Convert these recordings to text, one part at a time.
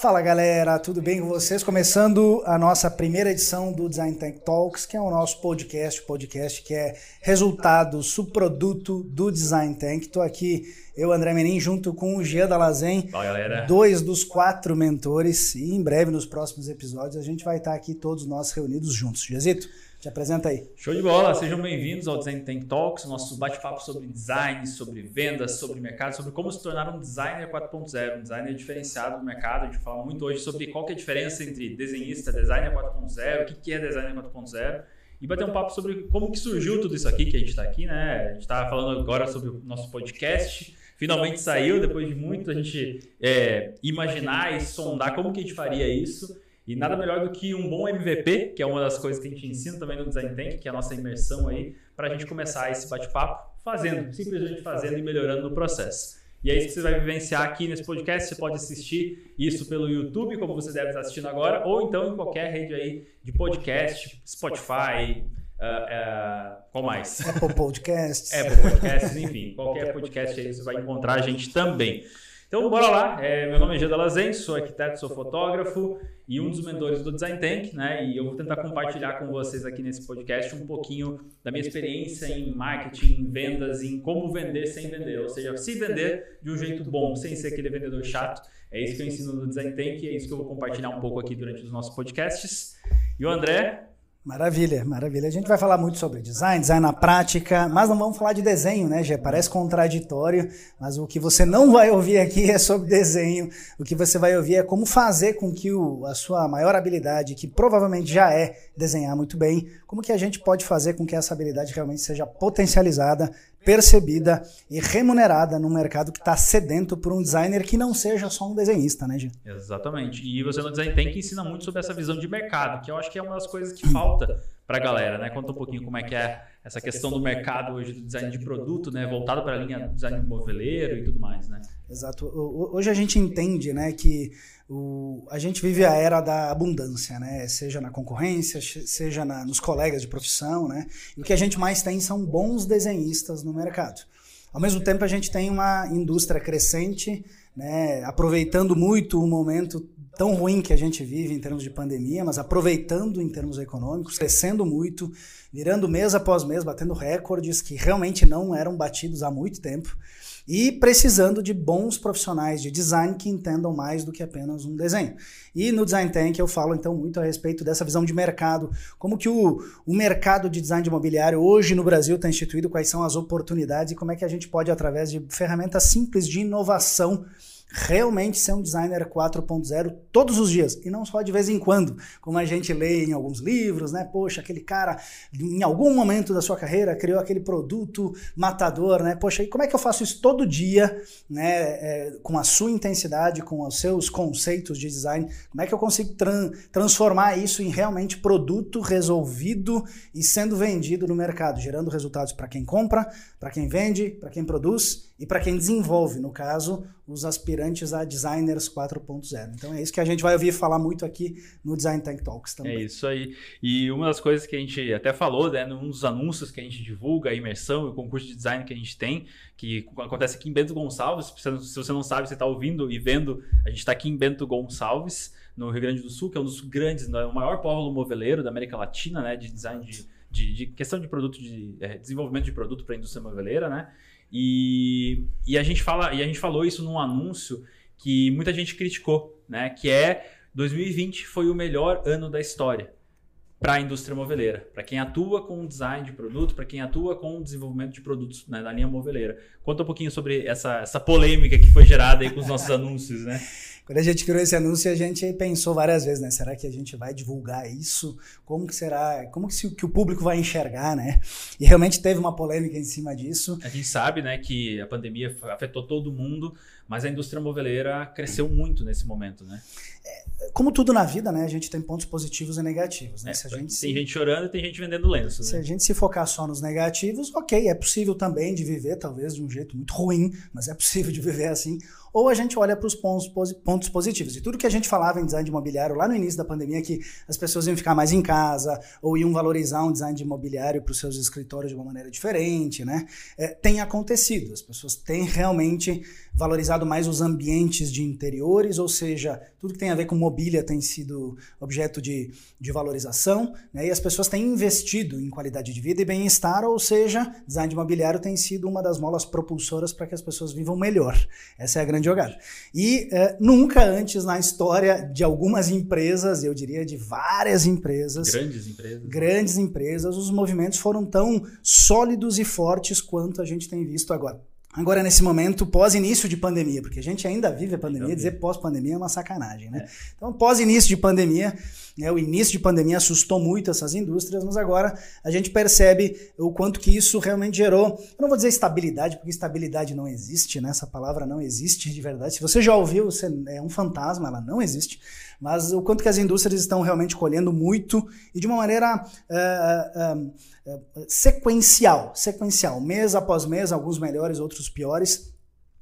Fala galera, tudo bem com vocês? Começando a nossa primeira edição do Design Tank Talks, que é o nosso podcast, podcast que é resultado, subproduto do Design Tank. Estou aqui, eu, André Menin, junto com o Gia Dalazen, dois dos quatro mentores, e em breve, nos próximos episódios, a gente vai estar aqui todos nós reunidos juntos. Giazito, te apresenta aí. Show de bola, sejam bem-vindos ao Design Tank Talks, nosso bate-papo sobre design, sobre vendas, sobre mercado, sobre como se tornar um designer 4.0, um designer diferenciado no mercado. A gente fala muito hoje sobre qual é a diferença entre desenhista, designer 4.0, o que é designer 4.0 e bater um papo sobre como que surgiu tudo isso aqui que a gente está aqui, né? A gente está falando agora sobre o nosso podcast. Finalmente saiu, depois de muito a gente é, imaginar e sondar como que a gente faria isso. E nada melhor do que um bom MVP, que é uma das coisas que a gente ensina também no Design Tank, que é a nossa imersão aí, para a gente começar esse bate-papo fazendo, simplesmente fazendo e melhorando no processo. E é isso que você vai vivenciar aqui nesse podcast. Você pode assistir isso pelo YouTube, como você deve estar assistindo agora, ou então em qualquer rede aí de podcast, Spotify, uh, uh, qual mais? Apple Podcasts. Apple Podcasts, enfim, qualquer podcast aí você vai encontrar a gente também. Então, bora lá. É, meu nome é Geda Lazen, sou arquiteto, sou fotógrafo e um dos mentores do Design Tank, né? E eu vou tentar compartilhar com vocês aqui nesse podcast um pouquinho da minha experiência em marketing, em vendas, em como vender sem vender, ou seja, se vender de um jeito bom, sem ser aquele vendedor chato. É isso que eu ensino no Design Tank e é isso que eu vou compartilhar um pouco aqui durante os nossos podcasts. E o André, Maravilha, maravilha. A gente vai falar muito sobre design, design na prática, mas não vamos falar de desenho, né, Gê? Parece contraditório, mas o que você não vai ouvir aqui é sobre desenho. O que você vai ouvir é como fazer com que o, a sua maior habilidade, que provavelmente já é desenhar muito bem, como que a gente pode fazer com que essa habilidade realmente seja potencializada, percebida e remunerada no mercado que está sedento por um designer que não seja só um desenhista, né, Gê? Exatamente. E você no Design Tank ensina muito sobre essa visão de mercado, que eu acho que é uma das coisas que falta para a galera, né? Conta um pouquinho como é que é essa questão do mercado hoje do design de produto, né? Voltado para a linha design moveleiro e tudo mais, né? Exato. Hoje a gente entende, né, que o, a gente vive a era da abundância, né? Seja na concorrência, seja na, nos colegas de profissão, né? E o que a gente mais tem são bons desenhistas no mercado. Ao mesmo tempo, a gente tem uma indústria crescente, né? Aproveitando muito o momento tão ruim que a gente vive em termos de pandemia, mas aproveitando em termos econômicos, crescendo muito, virando mês após mês, batendo recordes que realmente não eram batidos há muito tempo e precisando de bons profissionais de design que entendam mais do que apenas um desenho. E no Design Tank eu falo então muito a respeito dessa visão de mercado, como que o, o mercado de design de imobiliário hoje no Brasil está instituído, quais são as oportunidades e como é que a gente pode, através de ferramentas simples de inovação, realmente ser um designer 4.0 todos os dias e não só de vez em quando, como a gente lê em alguns livros, né? Poxa, aquele cara em algum momento da sua carreira criou aquele produto matador, né? Poxa, e como é que eu faço isso todo dia, né? É, com a sua intensidade, com os seus conceitos de design? Como é que eu consigo tran transformar isso em realmente produto resolvido e sendo vendido no mercado, gerando resultados para quem compra, para quem vende, para quem produz e para quem desenvolve, no caso, os aspirantes a designers 4.0. Então é isso que a gente vai ouvir falar muito aqui no Design Tank Talks também. É isso aí. E uma das coisas que a gente até falou, né, num dos anúncios que a gente divulga, a imersão e o concurso de design que a gente tem, que acontece aqui em Bento Gonçalves. Se você não sabe, você está ouvindo e vendo, a gente está aqui em Bento Gonçalves, no Rio Grande do Sul, que é um dos grandes, né, o maior polo moveleiro da América Latina, né, de design de, de, de questão de produto, de é, desenvolvimento de produto para a indústria moveleira, né? E, e, a gente fala, e a gente falou isso num anúncio que muita gente criticou, né? Que é 2020 foi o melhor ano da história para a indústria moveleira, para quem atua com design de produto, para quem atua com desenvolvimento de produtos né, na linha moveleira. Conta um pouquinho sobre essa, essa polêmica que foi gerada aí com os nossos anúncios, né? Quando a gente criou esse anúncio, a gente pensou várias vezes, né? Será que a gente vai divulgar isso? Como que será? Como que, se, que o público vai enxergar, né? E realmente teve uma polêmica em cima disso. A gente sabe, né, que a pandemia afetou todo mundo, mas a indústria moveleira cresceu muito nesse momento, né? É, como tudo na vida, né? A gente tem pontos positivos e negativos, né? É, se a gente tem se... gente chorando e tem gente vendendo lenço. Se né? a gente se focar só nos negativos, ok, é possível também de viver, talvez de um jeito muito ruim, mas é possível de viver assim. Ou a gente olha para os pontos, pontos positivos. E tudo que a gente falava em design de imobiliário lá no início da pandemia, que as pessoas iam ficar mais em casa, ou iam valorizar um design de imobiliário para os seus escritórios de uma maneira diferente, né? É, tem acontecido. As pessoas têm realmente valorizado mais os ambientes de interiores, ou seja, tudo que tem a ver com mobília tem sido objeto de, de valorização, né? e as pessoas têm investido em qualidade de vida e bem-estar, ou seja, design de imobiliário tem sido uma das molas propulsoras para que as pessoas vivam melhor. Essa é a grande jogada. E é, nunca antes na história de algumas empresas, eu diria de várias empresas, grandes empresas, grandes empresas, os movimentos foram tão sólidos e fortes quanto a gente tem visto agora. Agora, nesse momento, pós-início de pandemia, porque a gente ainda vive a pandemia, dizer pós-pandemia é uma sacanagem, né? É. Então, pós-início de pandemia, né, o início de pandemia assustou muito essas indústrias, mas agora a gente percebe o quanto que isso realmente gerou, eu não vou dizer estabilidade, porque estabilidade não existe, né? Essa palavra não existe de verdade. Se você já ouviu, você é um fantasma, ela não existe. Mas o quanto que as indústrias estão realmente colhendo muito e de uma maneira... Uh, uh, sequencial, sequencial, mês após mês, alguns melhores, outros piores,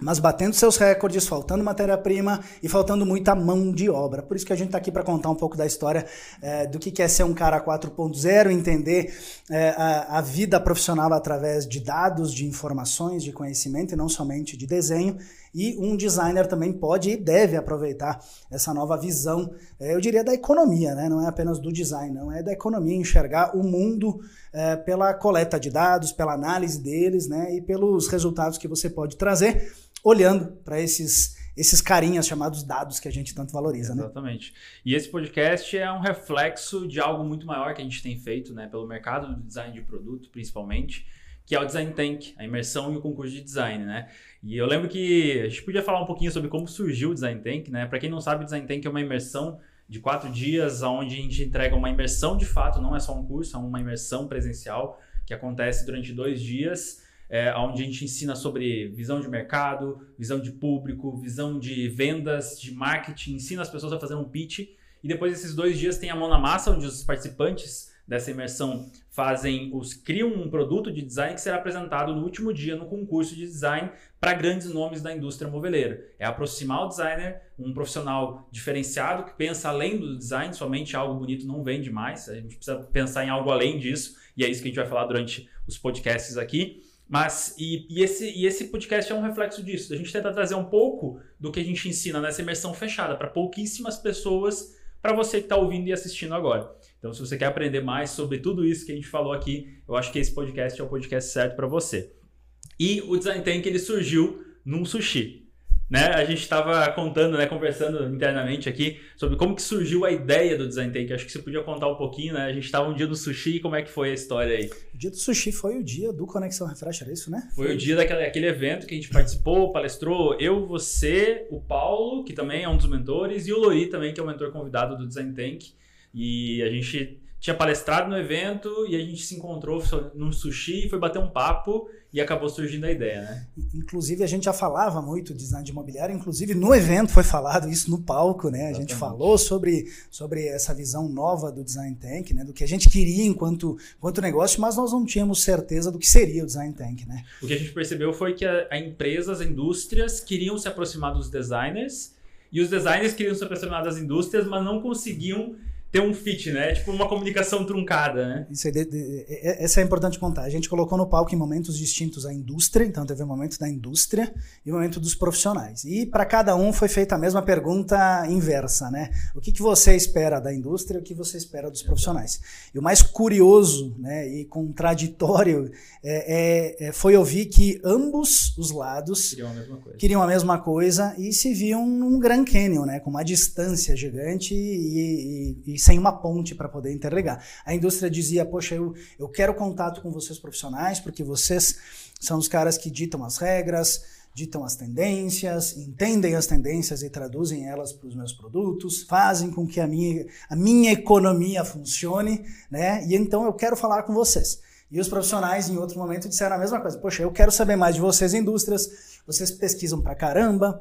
mas batendo seus recordes, faltando matéria-prima e faltando muita mão de obra. Por isso que a gente está aqui para contar um pouco da história é, do que é ser um cara 4.0, entender é, a, a, vida profissional através de dados, de informações, de conhecimento e não somente de desenho. E um designer também pode e deve aproveitar essa nova visão, é, eu diria, da economia, né? não é apenas do design, não é da economia, enxergar o mundo é, pela coleta de dados, pela análise deles né? e pelos resultados que você pode trazer olhando para esses esses carinhas chamados dados que a gente tanto valoriza, né? Exatamente. E esse podcast é um reflexo de algo muito maior que a gente tem feito, né, pelo mercado do design de produto, principalmente, que é o Design Tank, a imersão e o concurso de design, né? E eu lembro que a gente podia falar um pouquinho sobre como surgiu o Design Tank, né? Para quem não sabe, o Design Tank é uma imersão de quatro dias, onde a gente entrega uma imersão de fato, não é só um curso, é uma imersão presencial que acontece durante dois dias é, onde a gente ensina sobre visão de mercado, visão de público, visão de vendas, de marketing, ensina as pessoas a fazer um pitch. E depois desses dois dias tem a mão na massa, onde os participantes dessa imersão fazem os criam um produto de design que será apresentado no último dia no concurso de design para grandes nomes da indústria moveleira. É aproximar o designer, um profissional diferenciado que pensa além do design, somente algo bonito não vende mais. A gente precisa pensar em algo além disso, e é isso que a gente vai falar durante os podcasts aqui. Mas, e, e, esse, e esse podcast é um reflexo disso. A gente tenta trazer um pouco do que a gente ensina nessa imersão fechada para pouquíssimas pessoas, para você que está ouvindo e assistindo agora. Então, se você quer aprender mais sobre tudo isso que a gente falou aqui, eu acho que esse podcast é o podcast certo para você. E o Design Tank ele surgiu num sushi. Né? A gente estava contando, né, conversando internamente aqui sobre como que surgiu a ideia do Design Take. Acho que você podia contar um pouquinho, né? A gente estava um dia do sushi como é que foi a história aí? O dia do sushi foi o dia do Conexão Refresh, era isso, né? Foi, foi o dia daquele, daquele evento que a gente participou, palestrou, eu, você, o Paulo, que também é um dos mentores, e o Lori também, que é o mentor convidado do Design Tank. E a gente tinha palestrado no evento e a gente se encontrou num sushi, foi bater um papo e acabou surgindo a ideia, né? Inclusive, a gente já falava muito de design de imobiliário, inclusive no evento foi falado isso no palco, né? A gente falou sobre, sobre essa visão nova do Design Tank, né? Do que a gente queria enquanto, enquanto negócio, mas nós não tínhamos certeza do que seria o Design Tank, né? O que a gente percebeu foi que a, a empresas, as indústrias queriam se aproximar dos designers e os designers queriam se aproximar das indústrias, mas não conseguiam ter um fit, né? Tipo uma comunicação truncada, né? Isso aí, de, de, essa é importante contar. A gente colocou no palco em momentos distintos a indústria, então teve o um momento da indústria e o um momento dos profissionais. E para cada um foi feita a mesma pergunta inversa, né? O que, que você espera da indústria e o que você espera dos profissionais? E o mais curioso né, e contraditório é, é, é foi ouvir que ambos os lados queriam a mesma coisa, queriam a mesma coisa e se viam num Grand Canyon, né? Com uma distância gigante e, e, e sem uma ponte para poder interligar. A indústria dizia: Poxa, eu, eu quero contato com vocês profissionais, porque vocês são os caras que ditam as regras, ditam as tendências, entendem as tendências e traduzem elas para os meus produtos, fazem com que a minha, a minha economia funcione, né? E então eu quero falar com vocês. E os profissionais, em outro momento, disseram a mesma coisa. Poxa, eu quero saber mais de vocês, indústrias. Vocês pesquisam pra caramba,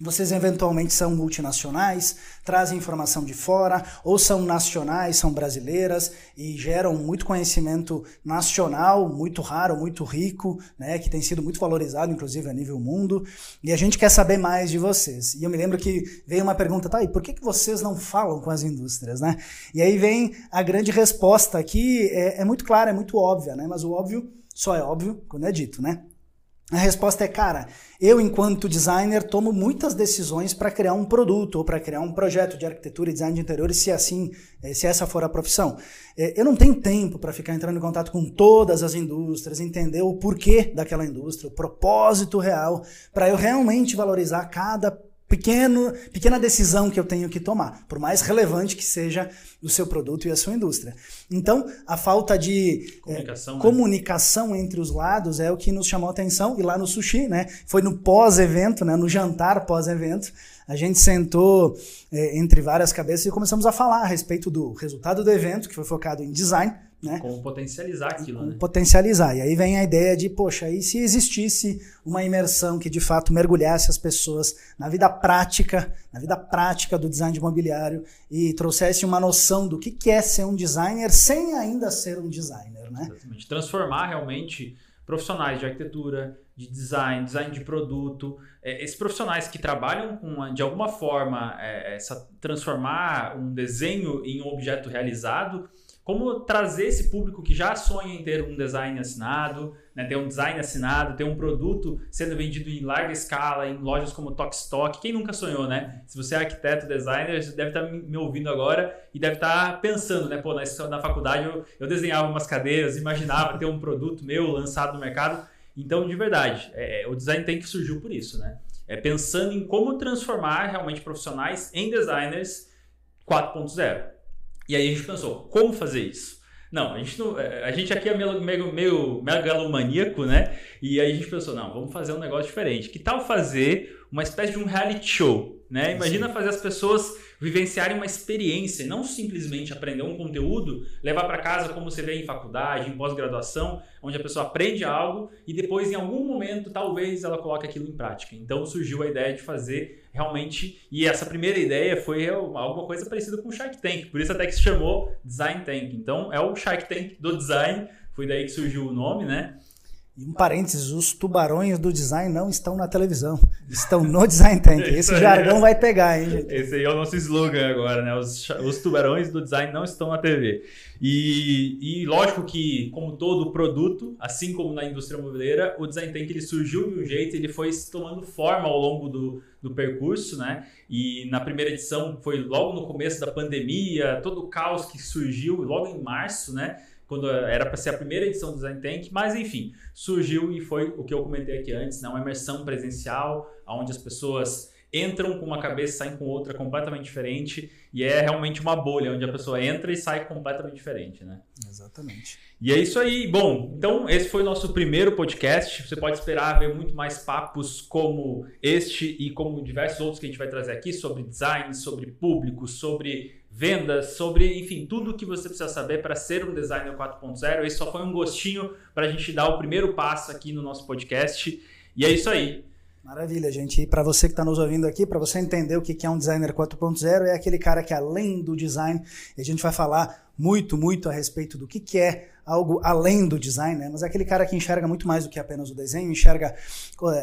vocês eventualmente são multinacionais, trazem informação de fora, ou são nacionais, são brasileiras e geram muito conhecimento nacional, muito raro, muito rico, né, que tem sido muito valorizado, inclusive a nível mundo. E a gente quer saber mais de vocês. E eu me lembro que veio uma pergunta, tá, e por que, que vocês não falam com as indústrias, né? E aí vem a grande resposta aqui, é, é muito clara, é muito óbvia, né? Mas o óbvio só é óbvio quando é dito, né? A resposta é, cara, eu, enquanto designer, tomo muitas decisões para criar um produto ou para criar um projeto de arquitetura e design de interiores, se assim, eh, se essa for a profissão. Eh, eu não tenho tempo para ficar entrando em contato com todas as indústrias, entender o porquê daquela indústria, o propósito real, para eu realmente valorizar cada pequeno, pequena decisão que eu tenho que tomar, por mais relevante que seja o seu produto e a sua indústria. Então, a falta de comunicação, é, comunicação entre os lados é o que nos chamou a atenção. E lá no sushi, né? Foi no pós-evento, né? No jantar pós-evento, a gente sentou é, entre várias cabeças e começamos a falar a respeito do resultado do evento, que foi focado em design, né? Como potencializar aquilo, Como né? Potencializar. E aí vem a ideia de, poxa, e se existisse uma imersão que de fato mergulhasse as pessoas na vida prática, na vida prática do design de imobiliário e trouxesse uma noção do que é ser um designer sem ainda ser um designer, né? Exatamente. Transformar realmente profissionais de arquitetura, de design, design de produto, é, esses profissionais que trabalham com, de alguma forma, é, essa, transformar um desenho em um objeto realizado como trazer esse público que já sonha em ter um design assinado, né, ter um design assinado, ter um produto sendo vendido em larga escala em lojas como Tokstok. Quem nunca sonhou, né? Se você é arquiteto, designer, você deve estar me ouvindo agora e deve estar pensando, né? Pô, na, na faculdade eu, eu desenhava umas cadeiras, imaginava ter um produto meu lançado no mercado. Então, de verdade, é, o design tem que surgiu por isso, né? É pensando em como transformar realmente profissionais em designers 4.0. E aí a gente pensou, como fazer isso? Não, a gente, não, é, a gente aqui é meio, meio, meio megalomaníaco, né? E aí a gente pensou, não, vamos fazer um negócio diferente. Que tal fazer uma espécie de um reality show, né? Imagina fazer as pessoas vivenciarem uma experiência, não simplesmente aprender um conteúdo, levar para casa como você vê em faculdade, em pós-graduação, onde a pessoa aprende algo e depois em algum momento talvez ela coloque aquilo em prática. Então surgiu a ideia de fazer realmente, e essa primeira ideia foi alguma coisa parecida com o Shark Tank, por isso até que se chamou Design Tank. Então é o Shark Tank do design, foi daí que surgiu o nome, né? E um parênteses, os tubarões do design não estão na televisão, estão no Design Tank. Esse jargão vai pegar, hein, gente? Esse aí é o nosso slogan agora, né? Os, os tubarões do design não estão na TV. E, e, lógico que, como todo produto, assim como na indústria imobiliária, o Design Tank ele surgiu de um jeito, ele foi tomando forma ao longo do, do percurso, né? E na primeira edição foi logo no começo da pandemia, todo o caos que surgiu, logo em março, né? Quando era para ser a primeira edição do Design Tank, mas enfim, surgiu e foi o que eu comentei aqui antes, né? uma imersão presencial, onde as pessoas entram com uma cabeça e saem com outra completamente diferente, e é realmente uma bolha, onde a pessoa entra e sai completamente diferente, né? Exatamente. E é isso aí. Bom, então esse foi o nosso primeiro podcast. Você pode esperar ver muito mais papos como este e como diversos outros que a gente vai trazer aqui sobre design, sobre público, sobre vendas, sobre, enfim, tudo que você precisa saber para ser um designer 4.0. Esse só foi um gostinho para a gente dar o primeiro passo aqui no nosso podcast. E é isso aí. Maravilha, gente. E para você que está nos ouvindo aqui, para você entender o que é um designer 4.0, é aquele cara que além do design, a gente vai falar muito, muito a respeito do que é algo além do design, né? mas é aquele cara que enxerga muito mais do que apenas o desenho, enxerga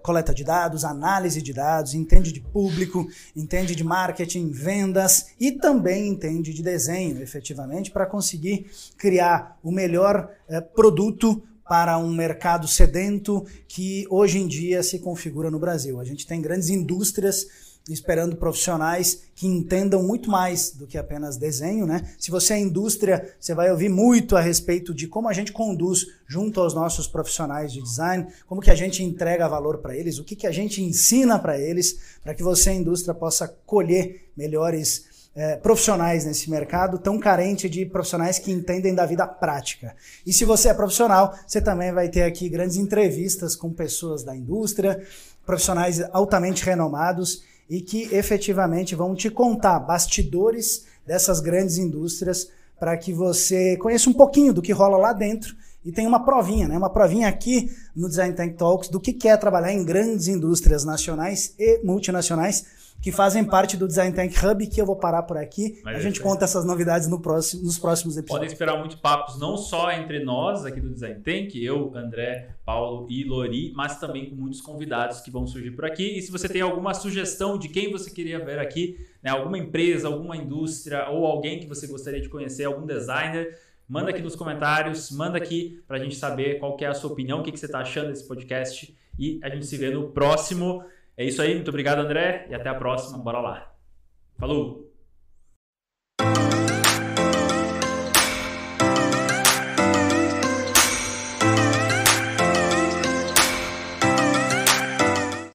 coleta de dados, análise de dados, entende de público, entende de marketing, vendas e também entende de desenho, efetivamente, para conseguir criar o melhor eh, produto para um mercado sedento que hoje em dia se configura no Brasil. A gente tem grandes indústrias esperando profissionais que entendam muito mais do que apenas desenho, né? Se você é indústria, você vai ouvir muito a respeito de como a gente conduz junto aos nossos profissionais de design, como que a gente entrega valor para eles, o que, que a gente ensina para eles, para que você, indústria, possa colher melhores é, profissionais nesse mercado tão carente de profissionais que entendem da vida prática. E se você é profissional, você também vai ter aqui grandes entrevistas com pessoas da indústria, profissionais altamente renomados e que efetivamente vão te contar bastidores dessas grandes indústrias para que você conheça um pouquinho do que rola lá dentro e tem uma provinha, né? Uma provinha aqui no Design Tank Talks do que é trabalhar em grandes indústrias nacionais e multinacionais que fazem parte do Design Tank Hub, que eu vou parar por aqui. Mas a gente é. conta essas novidades no próximo, nos próximos episódios. Podem esperar muitos papos, não só entre nós aqui do Design Tank, eu, André, Paulo e Lori, mas também com muitos convidados que vão surgir por aqui. E se você tem alguma sugestão de quem você queria ver aqui, né, alguma empresa, alguma indústria ou alguém que você gostaria de conhecer, algum designer, manda aqui nos comentários, manda aqui para a gente saber qual é a sua opinião, o que, que você está achando desse podcast. E a gente se vê no próximo. É isso aí, muito obrigado, André, e até a próxima. Bora lá. Falou!